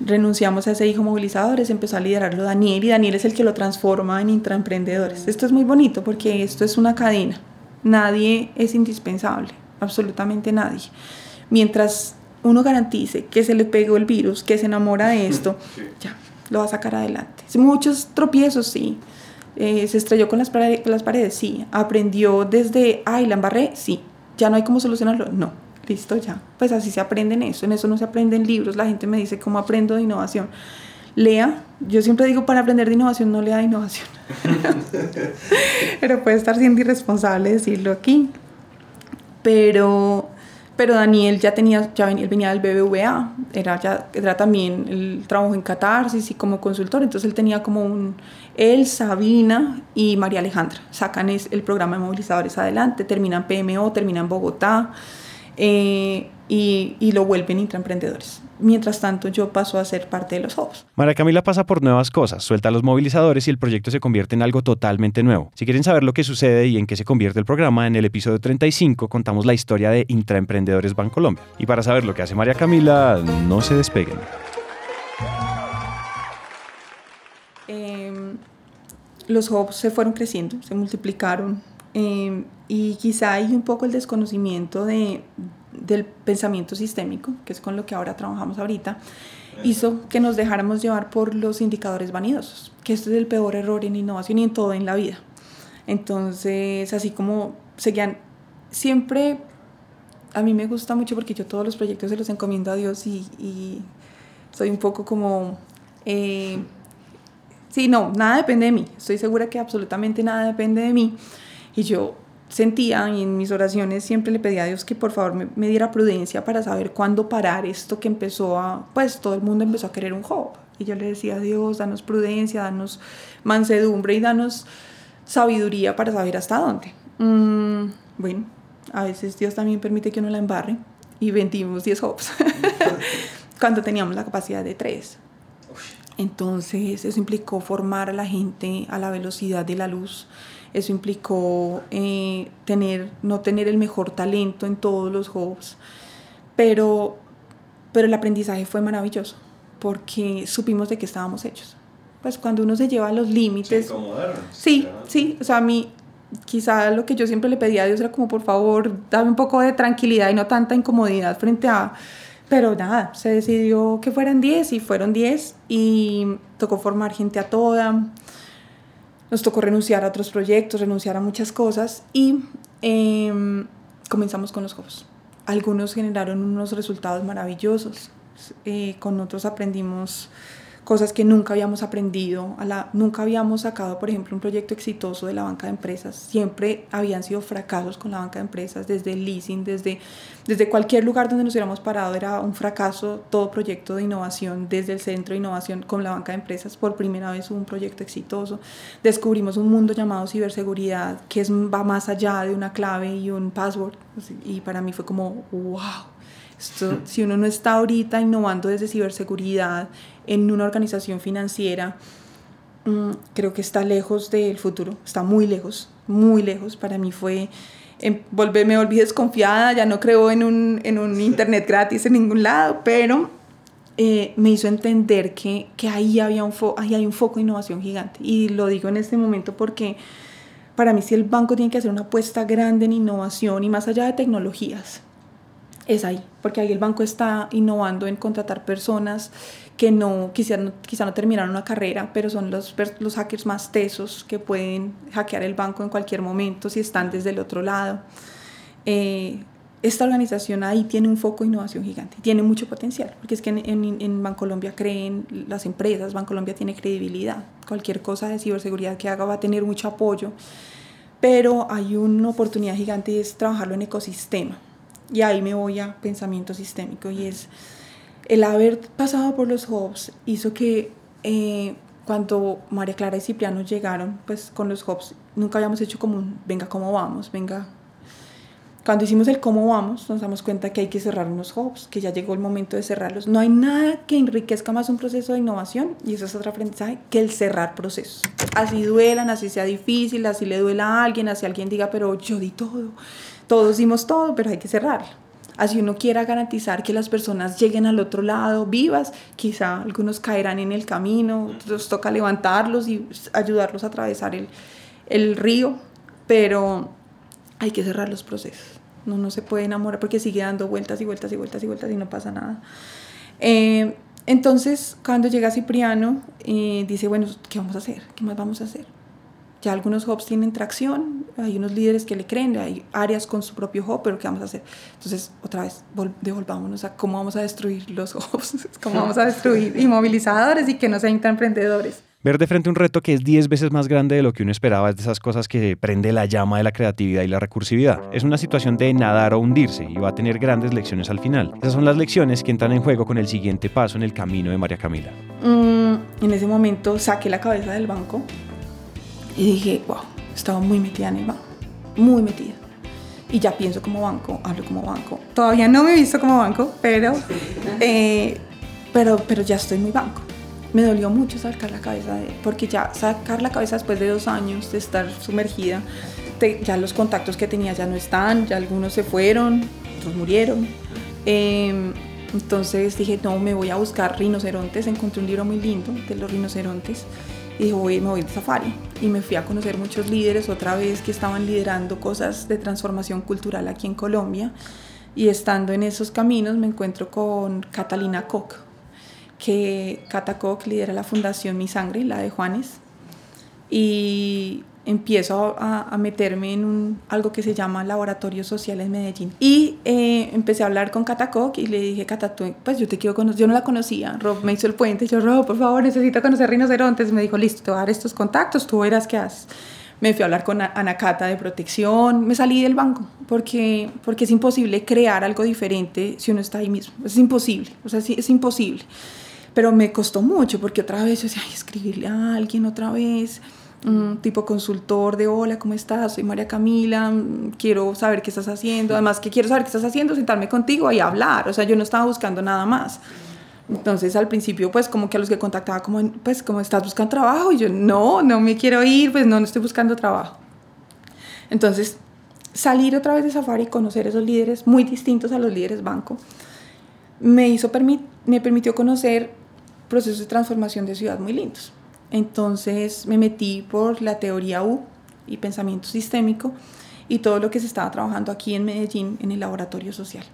renunciamos a ese hijo movilizadores, empezó a liderarlo Daniel y Daniel es el que lo transforma en intraemprendedores. Esto es muy bonito porque esto es una cadena. Nadie es indispensable, absolutamente nadie. Mientras uno garantice que se le pegó el virus, que se enamora de esto, (laughs) ya, lo va a sacar adelante. Muchos tropiezos, sí. Eh, se estrelló con las, paredes, las paredes, sí. Aprendió desde, ay, la embarré, sí. Ya no hay cómo solucionarlo, no listo ya. Pues así se aprende en eso, en eso no se aprende en libros, la gente me dice cómo aprendo de innovación. lea. Yo siempre digo, para aprender de innovación no lea de innovación. (laughs) pero puede estar siendo irresponsable decirlo aquí. Pero, pero Daniel ya tenía, ya venía, él venía del BBVA, era, ya, era también el trabajo en Catarsis y como consultor, entonces él tenía como un, él, Sabina y María Alejandra, sacan el programa de movilizadores adelante, terminan PMO, terminan Bogotá. Eh, y, y, lo vuelven intraemprendedores. Mientras tanto, yo paso a ser parte de los hubs. María Camila pasa por nuevas cosas, suelta a los movilizadores y el proyecto se convierte en algo totalmente nuevo. Si quieren saber lo que sucede y en qué se convierte el programa, en el episodio 35 contamos la historia de Intraemprendedores Bancolombia. Y para saber lo que hace María Camila, no se despeguen. Em, los hubs se fueron creciendo, se multiplicaron em, y quizá hay un poco el desconocimiento de, del pensamiento sistémico, que es con lo que ahora trabajamos ahorita, hizo que nos dejáramos llevar por los indicadores vanidosos, que este es el peor error en innovación y en todo en la vida. Entonces, así como seguían, siempre a mí me gusta mucho porque yo todos los proyectos se los encomiendo a Dios y, y soy un poco como... Eh, sí, no, nada depende de mí. Estoy segura que absolutamente nada depende de mí. Y yo sentía y en mis oraciones siempre le pedía a Dios que por favor me, diera prudencia para saber cuándo parar esto que empezó a, pues todo el mundo empezó a querer un Job. Y yo le decía a Dios, danos prudencia, danos mansedumbre y danos sabiduría para saber hasta dónde. Mm, bueno, a veces Dios también permite que uno la embarre y vendimos 10 Jobs (laughs) cuando teníamos la capacidad de 3. Entonces eso implicó formar a la gente a la velocidad de la luz eso implicó eh, tener, no tener el mejor talento en todos los hubs, pero, pero el aprendizaje fue maravilloso porque supimos de qué estábamos hechos. Pues cuando uno se lleva a los límites... Sí, sí, o sea, a mí quizá lo que yo siempre le pedía a Dios era como por favor, dame un poco de tranquilidad y no tanta incomodidad frente a... Pero nada, se decidió que fueran 10 y fueron 10 y tocó formar gente a toda nos tocó renunciar a otros proyectos, renunciar a muchas cosas y em, comenzamos con los juegos. Algunos generaron unos resultados maravillosos, eh, con otros aprendimos cosas que nunca habíamos aprendido, nunca habíamos sacado, por ejemplo, un proyecto exitoso de la banca de empresas. Siempre habían sido fracasos con la banca de empresas, desde el leasing, desde, desde cualquier lugar donde nos hubiéramos parado, era un fracaso todo proyecto de innovación, desde el centro de innovación con la banca de empresas. Por primera vez hubo un proyecto exitoso. Descubrimos un mundo llamado ciberseguridad, que es, va más allá de una clave y un password. Y para mí fue como, wow. Si uno no está ahorita innovando desde ciberseguridad, en una organización financiera, mm, creo que está lejos del futuro, está muy lejos, muy lejos. Para mí fue, em, me volví desconfiada, ya no creo en un, en un internet gratis en ningún lado, pero eh, me hizo entender que, que ahí, había un ahí hay un foco de innovación gigante. Y lo digo en este momento porque para mí si el banco tiene que hacer una apuesta grande en innovación y más allá de tecnologías, es ahí, porque ahí el banco está innovando en contratar personas que no, quizá, no, quizá no terminaron una carrera, pero son los, los hackers más tesos que pueden hackear el banco en cualquier momento si están desde el otro lado. Eh, esta organización ahí tiene un foco de innovación gigante, tiene mucho potencial, porque es que en, en, en Bancolombia creen las empresas, Bancolombia tiene credibilidad, cualquier cosa de ciberseguridad que haga va a tener mucho apoyo, pero hay una oportunidad gigante y es trabajarlo en ecosistema. Y ahí me voy a pensamiento sistémico. Y es el haber pasado por los hubs hizo que eh, cuando María Clara y Cipriano llegaron pues con los hubs nunca habíamos hecho como un venga cómo vamos venga cuando hicimos el cómo vamos nos damos cuenta que hay que cerrar unos hubs que ya llegó el momento de cerrarlos. No hay nada que enriquezca más un proceso de innovación y eso es otro aprendizaje que el cerrar procesos. Así duelan así sea difícil así le duela a alguien así alguien diga pero yo di todo todos dimos todo pero hay que cerrarlo Así uno quiera garantizar que las personas lleguen al otro lado vivas, quizá algunos caerán en el camino, nos toca levantarlos y ayudarlos a atravesar el, el río, pero hay que cerrar los procesos. No, no se puede enamorar porque sigue dando vueltas y vueltas y vueltas y vueltas y no pasa nada. Eh, entonces, cuando llega Cipriano, eh, dice, bueno, ¿qué vamos a hacer? ¿Qué más vamos a hacer? Ya algunos hubs tienen tracción, hay unos líderes que le creen, hay áreas con su propio hub, pero ¿qué vamos a hacer? Entonces, otra vez, devolvámonos a cómo vamos a destruir los (laughs) hubs, cómo vamos a destruir (laughs) inmovilizadores y que no sean emprendedores. Ver de frente un reto que es 10 veces más grande de lo que uno esperaba es de esas cosas que prende la llama de la creatividad y la recursividad. Es una situación de nadar o hundirse y va a tener grandes lecciones al final. Esas son las lecciones que entran en juego con el siguiente paso en el camino de María Camila. Mm, en ese momento saqué la cabeza del banco y dije, wow, estaba muy metida en el banco, muy metida. Y ya pienso como banco, hablo como banco. Todavía no me he visto como banco, pero, (laughs) eh, pero, pero ya estoy muy banco me dolió mucho sacar la cabeza, de, porque ya sacar la cabeza después de dos años de estar sumergida, ya los contactos que tenía ya no están, ya algunos se fueron, otros murieron. Em, entonces dije, no, me voy a buscar rinocerontes, encontré un libro muy lindo de los rinocerontes y dije, voy, me voy de safari. Y me fui a conocer muchos líderes otra vez que estaban liderando cosas de transformación cultural aquí en Colombia. Y estando en esos caminos me encuentro con Catalina Koch, que Catacoc lidera la fundación Mi Sangre, la de Juanes, y empiezo a, meterme en un, algo que se llama Laboratorio Social en Medellín. Y eh, empecé a hablar con Catacoc y le dije, Cata, pues yo te quiero conocer, yo no la conocía, Rob me hizo el puente, yo, Rob, por favor, necesito conocer rinocerontes. Me dijo, listo, te voy a dar estos contactos, tú verás qué haces. Me fui a hablar con Ana Cata de protección, me salí del banco porque, porque es imposible crear algo diferente si uno está ahí mismo, es imposible, o sea, sí, es imposible. Pero me costó mucho porque otra vez yo decía, ay, escribirle a alguien otra vez, un tipo consultor de hola, ¿cómo estás? Soy María Camila, quiero saber qué estás haciendo. Además que quiero saber qué estás haciendo, sentarme contigo y hablar. O sea, yo no estaba buscando nada más. Entonces al principio pues como que a los que contactaba como pues como estás buscando trabajo y yo no, no me quiero ir, pues no, no estoy buscando trabajo. Entonces salir otra vez de Safari y conocer esos líderes muy distintos a los líderes banco me hizo me permitió conocer procesos de transformación de ciudad muy lindos. Entonces me metí por la teoría U y pensamiento sistémico y todo lo que se estaba trabajando aquí en Medellín en el laboratorio social.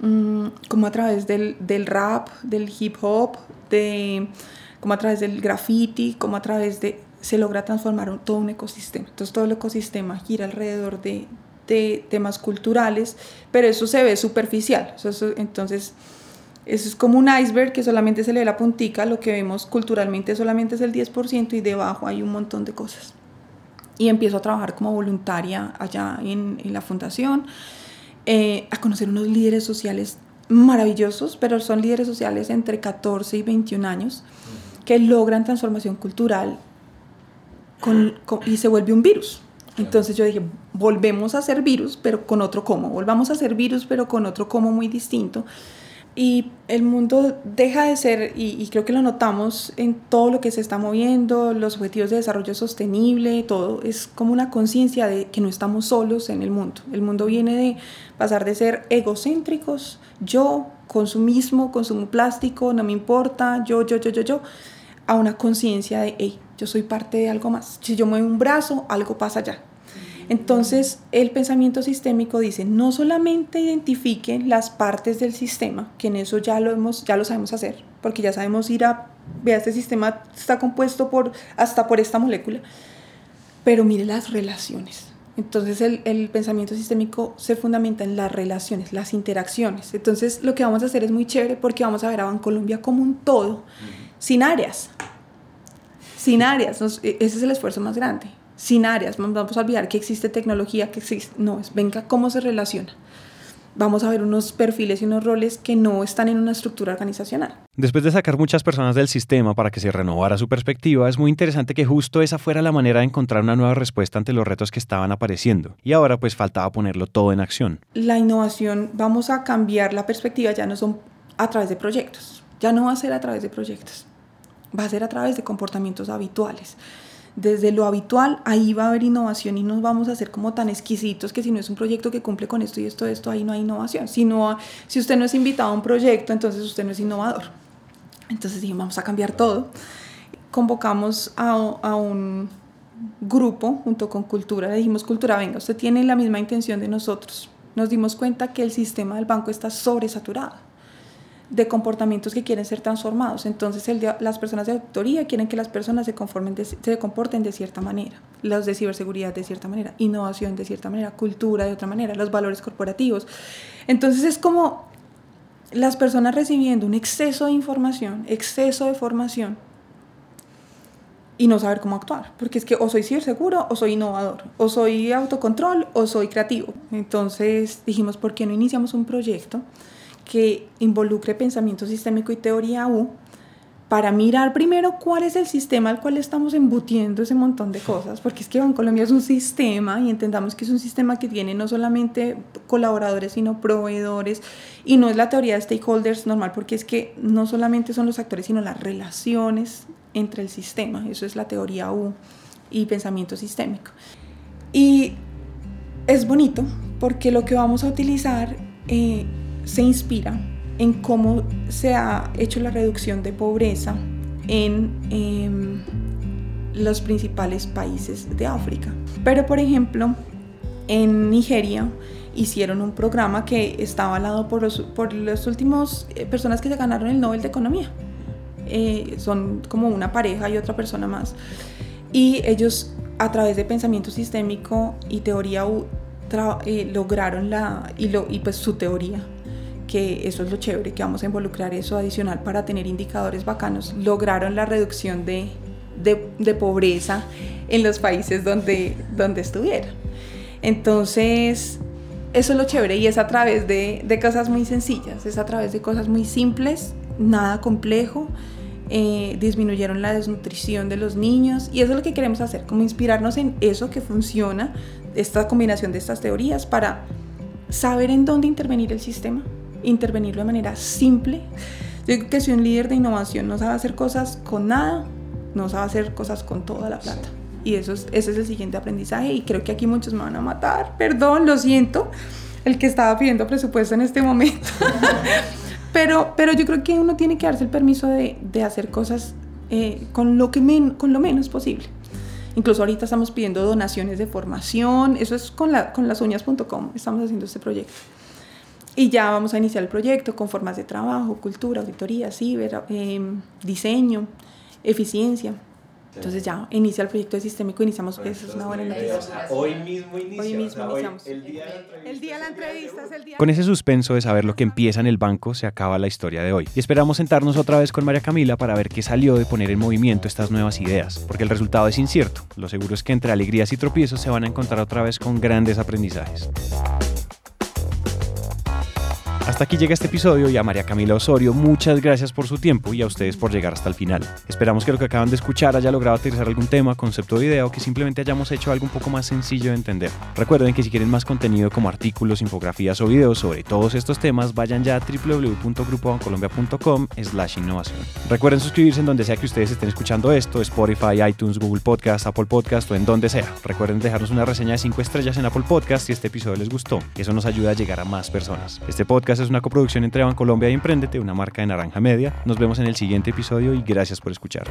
Mm, como a través del, del, rap, del hip hop, de, como a través del graffiti, como a través de... se logra transformar todo un ecosistema. Entonces todo el ecosistema gira alrededor de, de temas culturales, pero eso se ve superficial. entonces eso es como un iceberg que solamente se le da la puntica, lo que vemos culturalmente solamente es el 10% y debajo hay un montón de cosas. Y empiezo a trabajar como voluntaria allá en, en la fundación, eh, a conocer unos líderes sociales maravillosos, pero son líderes sociales entre 14 y 21 años que logran transformación cultural con, y se vuelve un virus. Entonces yo dije, volvemos a ser virus, pero con otro cómo, volvamos a ser virus, pero con otro cómo muy distinto y el mundo deja de ser, y, creo que lo notamos en todo lo que se está moviendo, los objetivos de desarrollo sostenible, todo, es como una conciencia de que no estamos solos en el mundo. El mundo viene de pasar de ser egocéntricos, yo, consumismo, consumo plástico, no me importa, yo, yo, yo, yo, yo, a una conciencia de, hey, yo soy parte de algo más. Si yo muevo un brazo, algo pasa allá. Entonces, el pensamiento sistémico dice, no solamente identifiquen las partes del sistema, que en eso ya lo, hemos, ya lo sabemos hacer, porque ya sabemos ir a, vea, este sistema está compuesto por, hasta por esta molécula, pero mire las relaciones. Entonces el, el, pensamiento sistémico se fundamenta en las relaciones, las interacciones. Entonces lo que vamos a hacer es muy chévere porque vamos a ver a Bancolombia como un todo, sin áreas. Sin áreas, e, ese es el esfuerzo más grande sin áreas, vamos a olvidar que existe tecnología, que existe, no, es venga cómo se relaciona. Vamos a ver unos perfiles y unos roles que no están en una estructura organizacional. Después de sacar muchas personas del sistema para que se renovara su perspectiva, es muy interesante que justo esa fuera la manera de encontrar una nueva respuesta ante los retos que estaban apareciendo. Y ahora pues faltaba ponerlo todo en acción. La innovación, vamos a cambiar la perspectiva, ya no son a través de proyectos, ya no va a ser a través de proyectos, va a ser a través de comportamientos habituales desde lo habitual, ahí va a haber innovación y nos vamos a hacer como tan exquisitos que si no es un proyecto que cumple con esto y esto, esto, ahí no hay innovación. Si, no, si usted no es invitado a un proyecto, entonces usted no es innovador. Entonces dijimos, vamos a cambiar todo. Convocamos a, a un grupo junto con Cultura, le dijimos, Cultura, venga, usted tiene la misma intención de nosotros. Nos dimos cuenta que el sistema del banco está sobresaturado de comportamientos que quieren ser transformados. Entonces el las personas de auditoría quieren que las personas se, conformen se comporten de cierta manera, los de ciberseguridad de cierta manera, innovación de cierta manera, cultura de otra manera, los valores corporativos. Entonces es como las personas recibiendo un exceso de información, exceso de formación y no saber cómo actuar, porque es que o soy ciberseguro o soy innovador, o soy autocontrol o soy creativo. Entonces dijimos, ¿por qué no iniciamos un proyecto que involucre pensamiento sistémico y teoría U para mirar primero cuál es el sistema al cual estamos embutiendo ese montón de cosas, porque es que Colombia es un sistema y entendamos que es un sistema que tiene no solamente colaboradores, sino proveedores, y no es la teoría de stakeholders normal, porque es que no solamente son los actores, sino las relaciones entre el sistema, eso es la teoría U y pensamiento sistémico. Y es bonito porque lo que vamos a utilizar eh, se inspira en cómo se ha hecho la reducción de pobreza en em, los principales países de África. Pero, por ejemplo, en Nigeria hicieron un programa que estaba avalado por los, por los últimos eh, personas que se ganaron el Nobel de Economía. Eh, son como una pareja y otra persona más. Y ellos, a través de pensamiento sistémico y teoría, eh, lograron la, y, lo, y pues su teoría, que eso es lo chévere, que vamos a involucrar eso adicional para tener indicadores bacanos, lograron la reducción de, de, pobreza en los países donde, donde estuvieron. Entonces, eso es lo chévere y es a través de, de cosas muy sencillas, es a través de cosas muy simples, nada complejo. Eh, disminuyeron la desnutrición de los niños y eso es lo que queremos hacer, como inspirarnos en eso que funciona, esta combinación de estas teorías para saber en dónde intervenir el sistema, intervenirlo de manera simple. Yo digo que si un líder de innovación no sabe hacer cosas con nada, no sabe hacer cosas con toda la plata. Y eso es, ese es el siguiente aprendizaje y creo que aquí muchos me van a matar. Perdón, lo siento, el que estaba pidiendo presupuesto en este momento. (laughs) pero, pero yo creo que uno tiene que darse el permiso de, de hacer cosas eh, con, lo que con lo menos posible. Incluso ahorita estamos pidiendo donaciones de formación, eso es con, la, con lasuñas.com, estamos haciendo este proyecto. Y ya vamos a iniciar el proyecto con formas de trabajo, cultura, auditoría, ciber, em, diseño, eficiencia. Entonces ya inicia el proyecto de sistémico, iniciamos, eso es una buena noticia. hoy mismo inicia. Hoy mismo iniciamos. el día de la entrevista. El día de la entrevista es el día. Con ese suspenso de saber lo que empieza en el banco, se acaba la historia de hoy. Y esperamos sentarnos otra vez con María Camila para ver qué salió de poner en movimiento estas nuevas ideas, porque el resultado es incierto. Lo seguro es que entre alegrías y tropiezos se van a encontrar otra vez con grandes aprendizajes. Hasta aquí llega este episodio y a María Camila Osorio muchas gracias por su tiempo y a ustedes por llegar hasta el final. Esperamos que lo que acaban de escuchar haya logrado aterrizar algún tema, concepto o que simplemente hayamos hecho algo un poco más sencillo de entender. Recuerden que si quieren más contenido como artículos, infografías o videos sobre todos estos temas, vayan ya a www.grupobancolombia.com slash innovación. Recuerden suscribirse en donde sea que ustedes estén escuchando esto, Spotify, iTunes, Google Podcast, Apple Podcast o en donde sea. Recuerden dejarnos una reseña de 5 estrellas en Apple Podcast si este episodio les gustó. Eso nos ayuda a llegar a más personas. Este podcast es una coproducción entre Colombia y Emprendete, una marca de Naranja Media. Nos vemos en el siguiente episodio y gracias por escuchar.